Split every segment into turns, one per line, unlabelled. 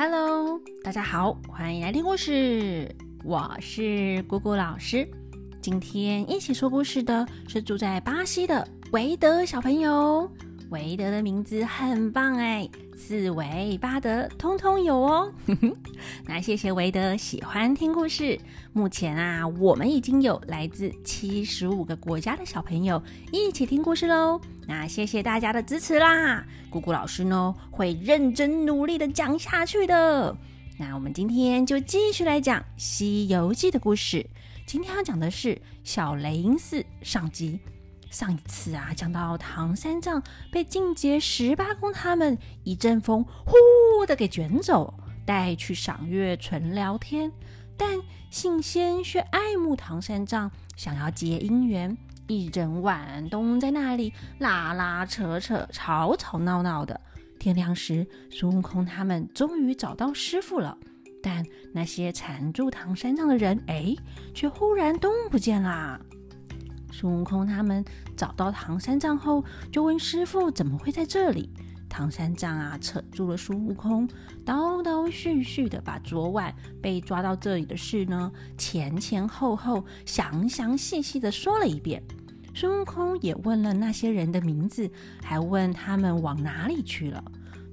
Hello，大家好，欢迎来听故事。我是姑姑老师。今天一起说故事的是住在巴西的维德小朋友。维德的名字很棒哎，四维八德通通有哦。那谢谢维德喜欢听故事。目前啊，我们已经有来自七十五个国家的小朋友一起听故事喽。那谢谢大家的支持啦！姑姑老师呢会认真努力的讲下去的。那我们今天就继续来讲《西游记》的故事。今天要讲的是小雷音寺上集。上一次啊，讲到唐三藏被净洁十八公他们一阵风呼的给卷走，带去赏月纯聊天。但信仙却爱慕唐三藏，想要结姻缘，一整晚都在那里拉拉扯扯、吵吵闹闹的。天亮时，孙悟空他们终于找到师傅了，但那些缠住唐三藏的人，哎，却忽然都不见啦。孙悟空他们找到唐三藏后，就问师傅怎么会在这里。唐三藏啊，扯住了孙悟空，叨叨絮絮的把昨晚被抓到这里的事呢，前前后后、详详细细的说了一遍。孙悟空也问了那些人的名字，还问他们往哪里去了。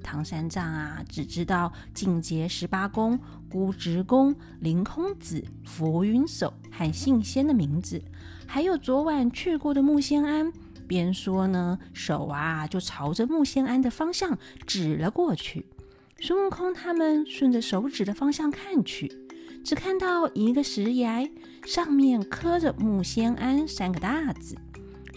唐三藏啊，只知道净洁十八宫、孤直公、凌空子、浮云手和信仙的名字。还有昨晚去过的木仙庵，边说呢，手啊就朝着木仙庵的方向指了过去。孙悟空他们顺着手指的方向看去，只看到一个石崖，上面刻着“木仙庵”三个大字。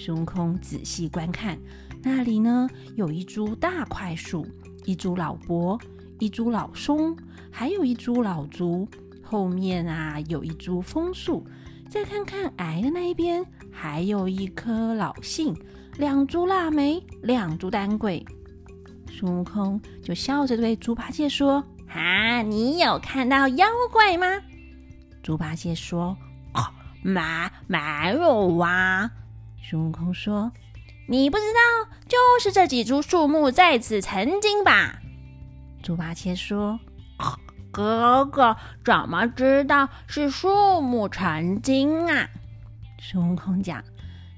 孙悟空仔细观看，那里呢有一株大槐树，一株老柏，一株老松，还有一株老竹。后面啊有一株枫树。再看看矮的那一边，还有一棵老杏，两株腊梅，两株丹桂。孙悟空就笑着对猪八戒说：“啊，你有看到妖怪吗？”猪八戒说：“没，没有啊。”孙悟空说：“你不知道，就是这几株树木在此成精吧？”猪八戒说。哥哥怎么知道是树木成精啊？孙悟空讲：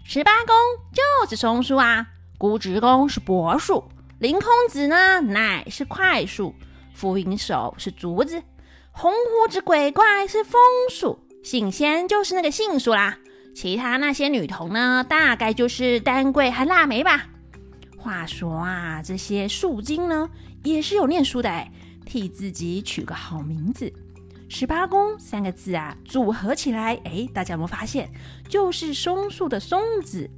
十八公就是松树啊，孤直公是柏树，凌空子呢乃是快树，浮云手是竹子，红胡子鬼怪是枫树，杏仙就是那个杏树啦。其他那些女童呢，大概就是丹桂和腊梅吧。话说啊，这些树精呢，也是有念书的哎。替自己取个好名字，十八公三个字啊，组合起来，哎，大家有没有发现，就是松树的松字。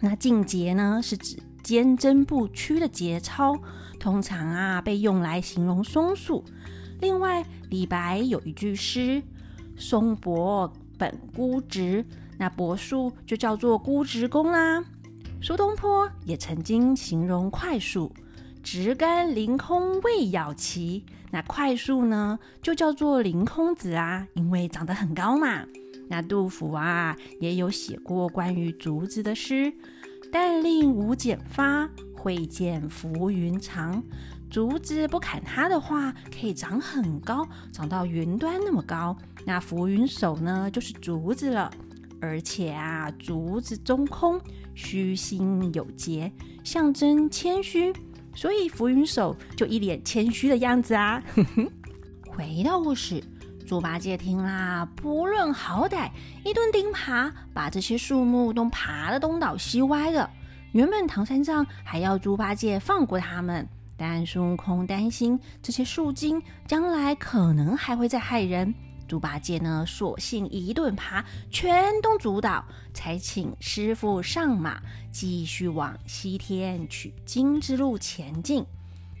那净洁呢，是指坚贞不屈的节操，通常啊被用来形容松树。另外，李白有一句诗：“松柏本孤直”，那柏树就叫做孤直公啦。苏东坡也曾经形容快树。直干凌空未咬齐，那快速呢就叫做凌空子啊，因为长得很高嘛。那杜甫啊也有写过关于竹子的诗：但令无剪发，会见浮云长。竹子不砍它的话，可以长很高，长到云端那么高。那浮云手呢，就是竹子了。而且啊，竹子中空，虚心有节，象征谦虚。所以浮云手就一脸谦虚的样子啊。回到故事，猪八戒听啦，不论好歹，一顿钉耙，把这些树木都爬得东倒西歪的。原本唐三藏还要猪八戒放过他们，但孙悟空担心这些树精将来可能还会再害人。猪八戒呢，索性一顿爬，全都阻倒，才请师傅上马，继续往西天取经之路前进。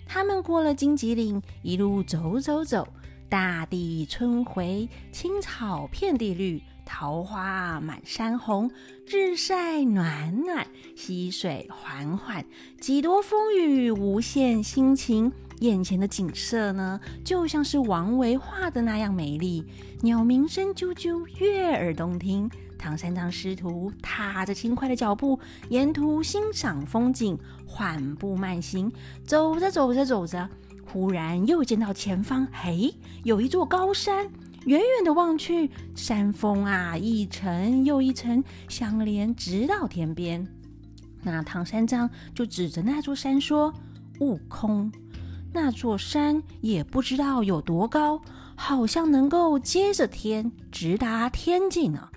他们过了荆棘岭，一路走走走，大地春回，青草遍地绿，桃花满山红，日晒暖暖，溪水缓缓，几多风雨无限心情。眼前的景色呢，就像是王维画的那样美丽，鸟鸣声啾啾，悦耳动听。唐三藏师徒踏着轻快的脚步，沿途欣赏风景，缓步慢行。走着走着走着，忽然又见到前方，嘿，有一座高山。远远的望去，山峰啊，一层又一层相连，直到天边。那唐三藏就指着那座山说：“悟空，那座山也不知道有多高，好像能够接着天，直达天际呢。”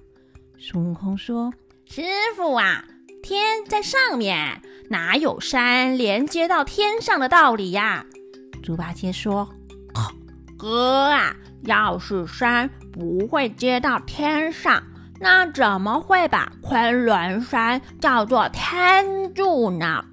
孙悟空说：“
师傅啊，天在上面，哪有山连接到天上的道理呀？”
猪八戒说：“
哥啊。”要是山不会接到天上，那怎么会把昆仑山叫做天柱呢？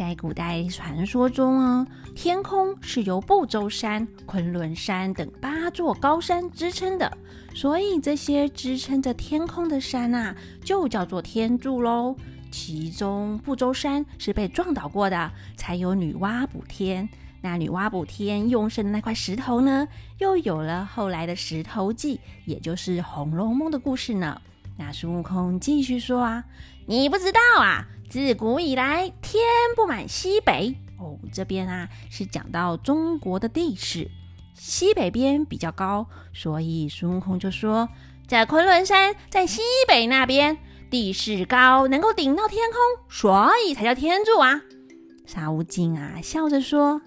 在古代传说中啊，天空是由不周山、昆仑山等八座高山支撑的，所以这些支撑着天空的山啊，就叫做天柱喽。其中不周山是被撞倒过的，才有女娲补天。那女娲补天用剩的那块石头呢，又有了后来的石头记，也就是《红楼梦》的故事呢。那孙悟空继续说啊：“
你不知道啊，自古以来天不满西北
哦。这边啊是讲到中国的地势，西北边比较高，所以孙悟空就说，
在昆仑山在西北那边，地势高，能够顶到天空，所以才叫天柱啊。”
沙悟净啊笑着说。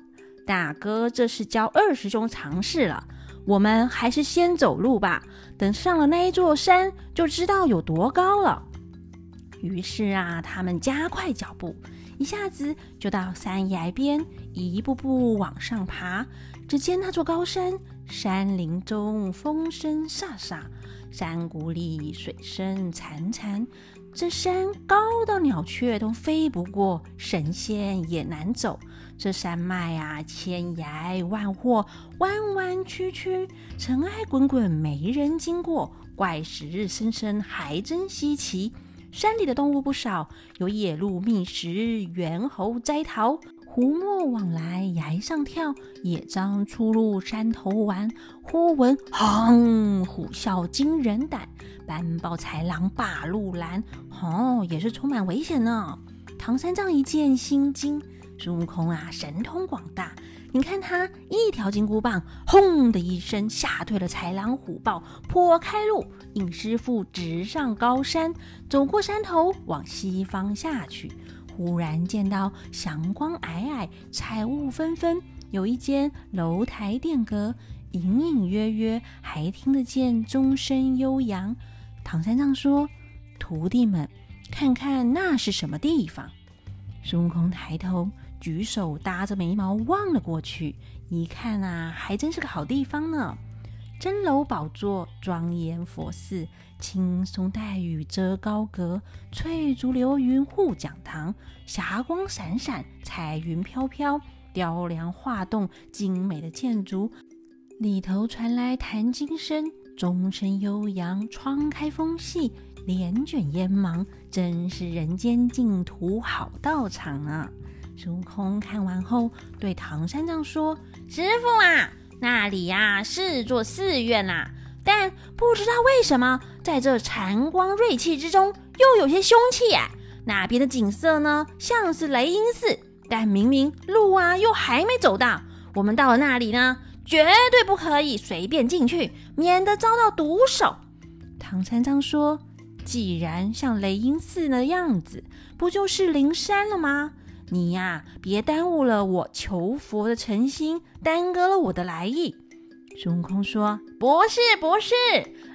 大哥，这是教二师兄常识了。我们还是先走路吧，等上了那一座山，就知道有多高了。于是啊，他们加快脚步，一下子就到山崖边，一步步往上爬。只见那座高山，山林中风声飒飒，山谷里水声潺潺。这山高到鸟雀都飞不过，神仙也难走。这山脉啊，千崖万壑，弯弯曲曲，尘埃滚滚，没人经过。怪石深深，还真稀奇。山里的动物不少，有野鹿觅食，猿猴摘桃，狐墨往来崖上跳，野獐出入山头玩。忽闻哼，虎啸惊人胆，斑豹豺狼把路拦。哦，也是充满危险呢。唐三藏一见心惊，孙悟空啊，神通广大。你看他一条金箍棒，轰的一声吓退了豺狼虎豹，破开路，引师傅直上高山，走过山头，往西方下去。忽然见到祥光霭霭，彩雾纷纷，有一间楼台殿阁，隐隐约约还听得见钟声悠扬。唐三藏说：“徒弟们，看看那是什么地方？”孙悟空抬头。举手搭着眉毛望了过去，一看啊，还真是个好地方呢！真楼宝座，庄严佛寺，青松带雨遮高阁，翠竹流云护讲堂，霞光闪闪，彩云飘飘，雕梁画栋，精美的建筑里头传来弹经声，钟声悠扬，窗开风细，帘卷烟芒，真是人间净土好道场啊！孙悟空看完后，对唐三藏说：“
师傅啊，那里呀是座寺院呐，但不知道为什么，在这禅光锐气之中，又有些凶气啊。那边的景色呢，像是雷音寺，但明明路啊又还没走到。我们到了那里呢，绝对不可以随便进去，免得遭到毒手。”
唐三藏说：“既然像雷音寺的样子，不就是灵山了吗？”你呀，别耽误了我求佛的诚心，耽搁了我的来意。孙悟空说：“
不是，不是，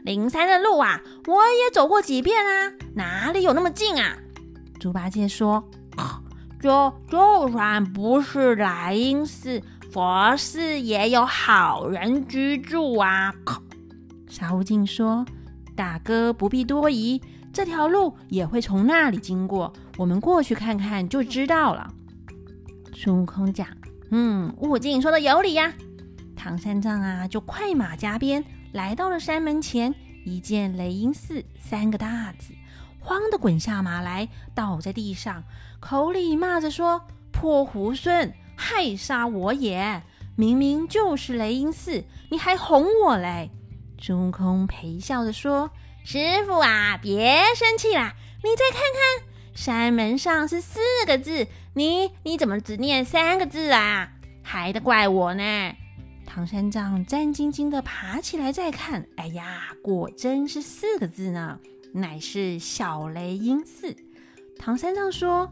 灵山的路啊，我也走过几遍啊，哪里有那么近啊？”
猪八戒说：“
就就算不是来因寺，佛寺也有好人居住啊。”
沙悟净说：“大哥不必多疑。”这条路也会从那里经过，我们过去看看就知道了。孙悟空讲：“
嗯，悟净说的有理呀。”
唐三藏啊，就快马加鞭来到了山门前，一见“雷音寺”三个大字，慌的滚下马来，倒在地上，口里骂着说：“破猢狲，害杀我也！明明就是雷音寺，你还哄我嘞！”孙悟空陪笑着说。
师傅啊，别生气啦！你再看看，山门上是四个字，你你怎么只念三个字啊？还得怪我呢。
唐三藏战兢兢的爬起来再看，哎呀，果真是四个字呢，乃是小雷音寺。唐三藏说：“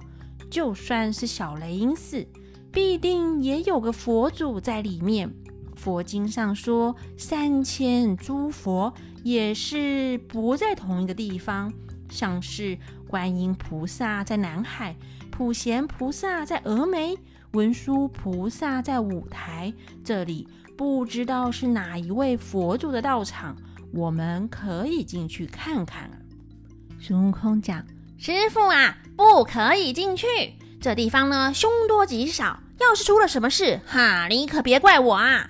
就算是小雷音寺，必定也有个佛祖在里面。佛经上说，三千诸佛也是不在同一个地方，像是观音菩萨在南海，普贤菩萨在峨眉，文殊菩萨在五台，这里。”不知道是哪一位佛祖的道场，我们可以进去看看啊。
孙悟空讲：“师傅啊，不可以进去，这地方呢凶多吉少，要是出了什么事，哈，你可别怪我啊。”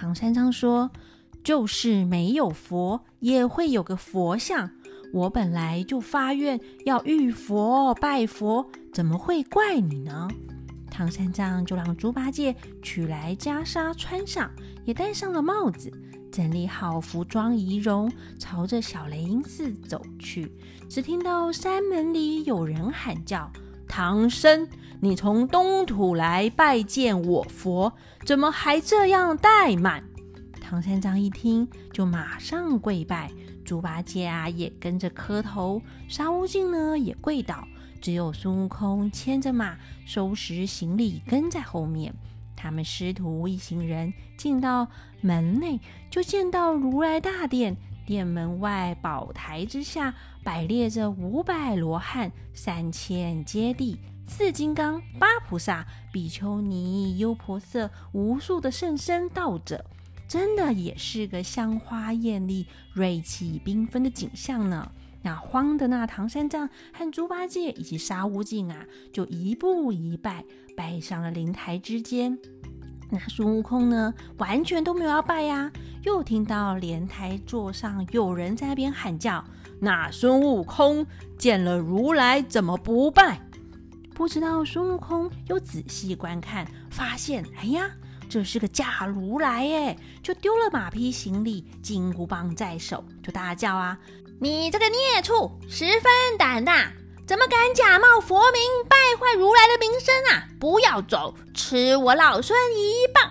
唐三藏说：“就是没有佛，也会有个佛像。我本来就发愿要遇佛拜佛，怎么会怪你呢？”唐三藏就让猪八戒取来袈裟穿上，也戴上了帽子，整理好服装仪容，朝着小雷音寺走去。只听到山门里有人喊叫：“唐僧，你从东土来拜见我佛，怎么还这样怠慢？”唐三藏一听，就马上跪拜。猪八戒啊，也跟着磕头。沙悟净呢，也跪倒。只有孙悟空牵着马，收拾行李，跟在后面。他们师徒一行人进到门内，就见到如来大殿。殿门外宝台之下，摆列着五百罗汉、三千揭谛、四金刚、八菩萨、比丘尼、优婆塞，无数的圣僧道者，真的也是个香花艳丽、瑞气缤纷的景象呢。那慌的那唐三藏和猪八戒以及沙悟净啊，就一步一拜，拜上了灵台之间。那孙悟空呢，完全都没有要拜呀。又听到莲台座上有人在那边喊叫：“那孙悟空见了如来怎么不拜？”不知道孙悟空又仔细观看，发现，哎呀，这是个假如来哎，就丢了马匹行李，金箍棒在手，就大叫啊。
你这个孽畜，十分胆大，怎么敢假冒佛名，败坏如来的名声啊！不要走，吃我老孙一棒！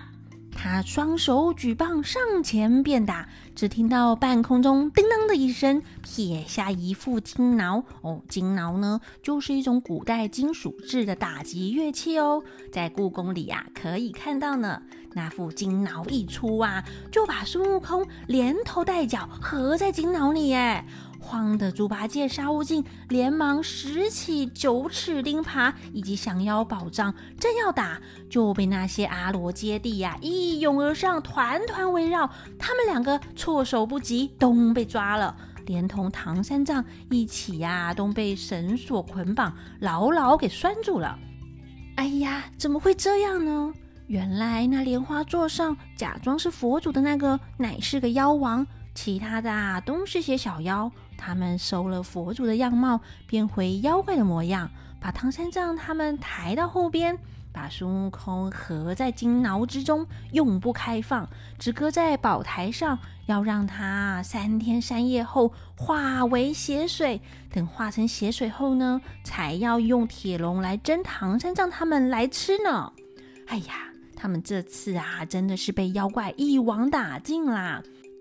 他双手举棒上前便打，只听到半空中叮当的一声，撇下一副金挠。哦，金挠呢，就是一种古代金属制的打击乐器哦，在故宫里啊可以看到呢。那副金挠一出啊，就把孙悟空连头带脚合在金挠里，哎，慌的猪八戒、沙悟净连忙拾起九齿钉耙以及降妖宝杖，正要打，就被那些阿罗揭谛呀一拥而上，团团围绕，他们两个措手不及，都被抓了，连同唐三藏一起呀，都被绳索捆绑，牢牢给拴住了。哎呀，怎么会这样呢？原来那莲花座上假装是佛祖的那个，乃是个妖王，其他的啊都是些小妖。他们收了佛祖的样貌，变回妖怪的模样，把唐三藏他们抬到后边，把孙悟空合在金牢之中，永不开放，只搁在宝台上，要让他三天三夜后化为血水。等化成血水后呢，才要用铁笼来蒸唐三藏他们来吃呢。哎呀！他们这次啊，真的是被妖怪一网打尽啦！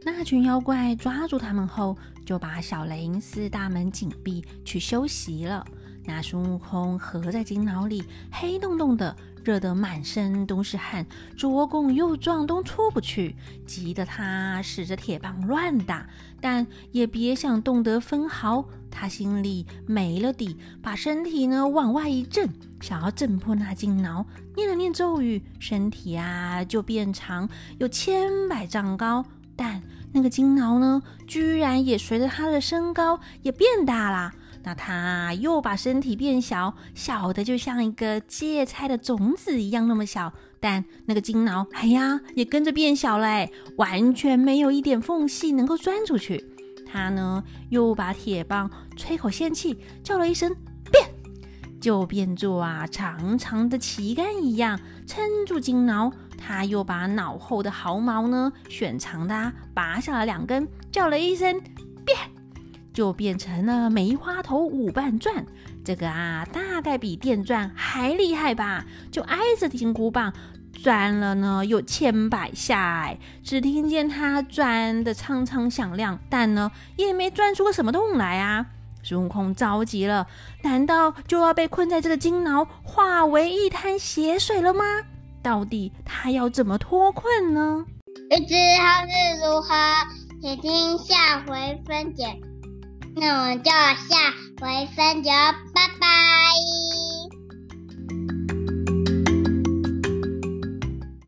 那群妖怪抓住他们后，就把小雷音寺大门紧闭，去休息了。那孙悟空合在金牢里，黑洞洞的，热得满身都是汗，左拱右撞都出不去，急得他使着铁棒乱打，但也别想动得分毫。他心里没了底，把身体呢往外一震。想要震破那金挠，念了念咒语，身体啊就变长，有千百丈高。但那个金挠呢，居然也随着他的身高也变大了。那他又把身体变小，小的就像一个芥菜的种子一样那么小。但那个金挠，哎呀，也跟着变小了，完全没有一点缝隙能够钻出去。他呢，又把铁棒吹口仙气，叫了一声。变就变作啊长长的旗杆一样撑住金挠，他又把脑后的毫毛呢选长的拔下了两根，叫了一声变，就变成了梅花头五瓣钻。这个啊大概比电钻还厉害吧？就挨着金箍棒转了呢有千百下，只听见它转的苍苍响亮，但呢也没钻出个什么洞来啊！孙悟空着急了，难道就要被困在这个金牢，化为一滩血水了吗？到底他要怎么脱困呢？
欲知后事如何，请听下回分解。那我们就下回分解，拜拜。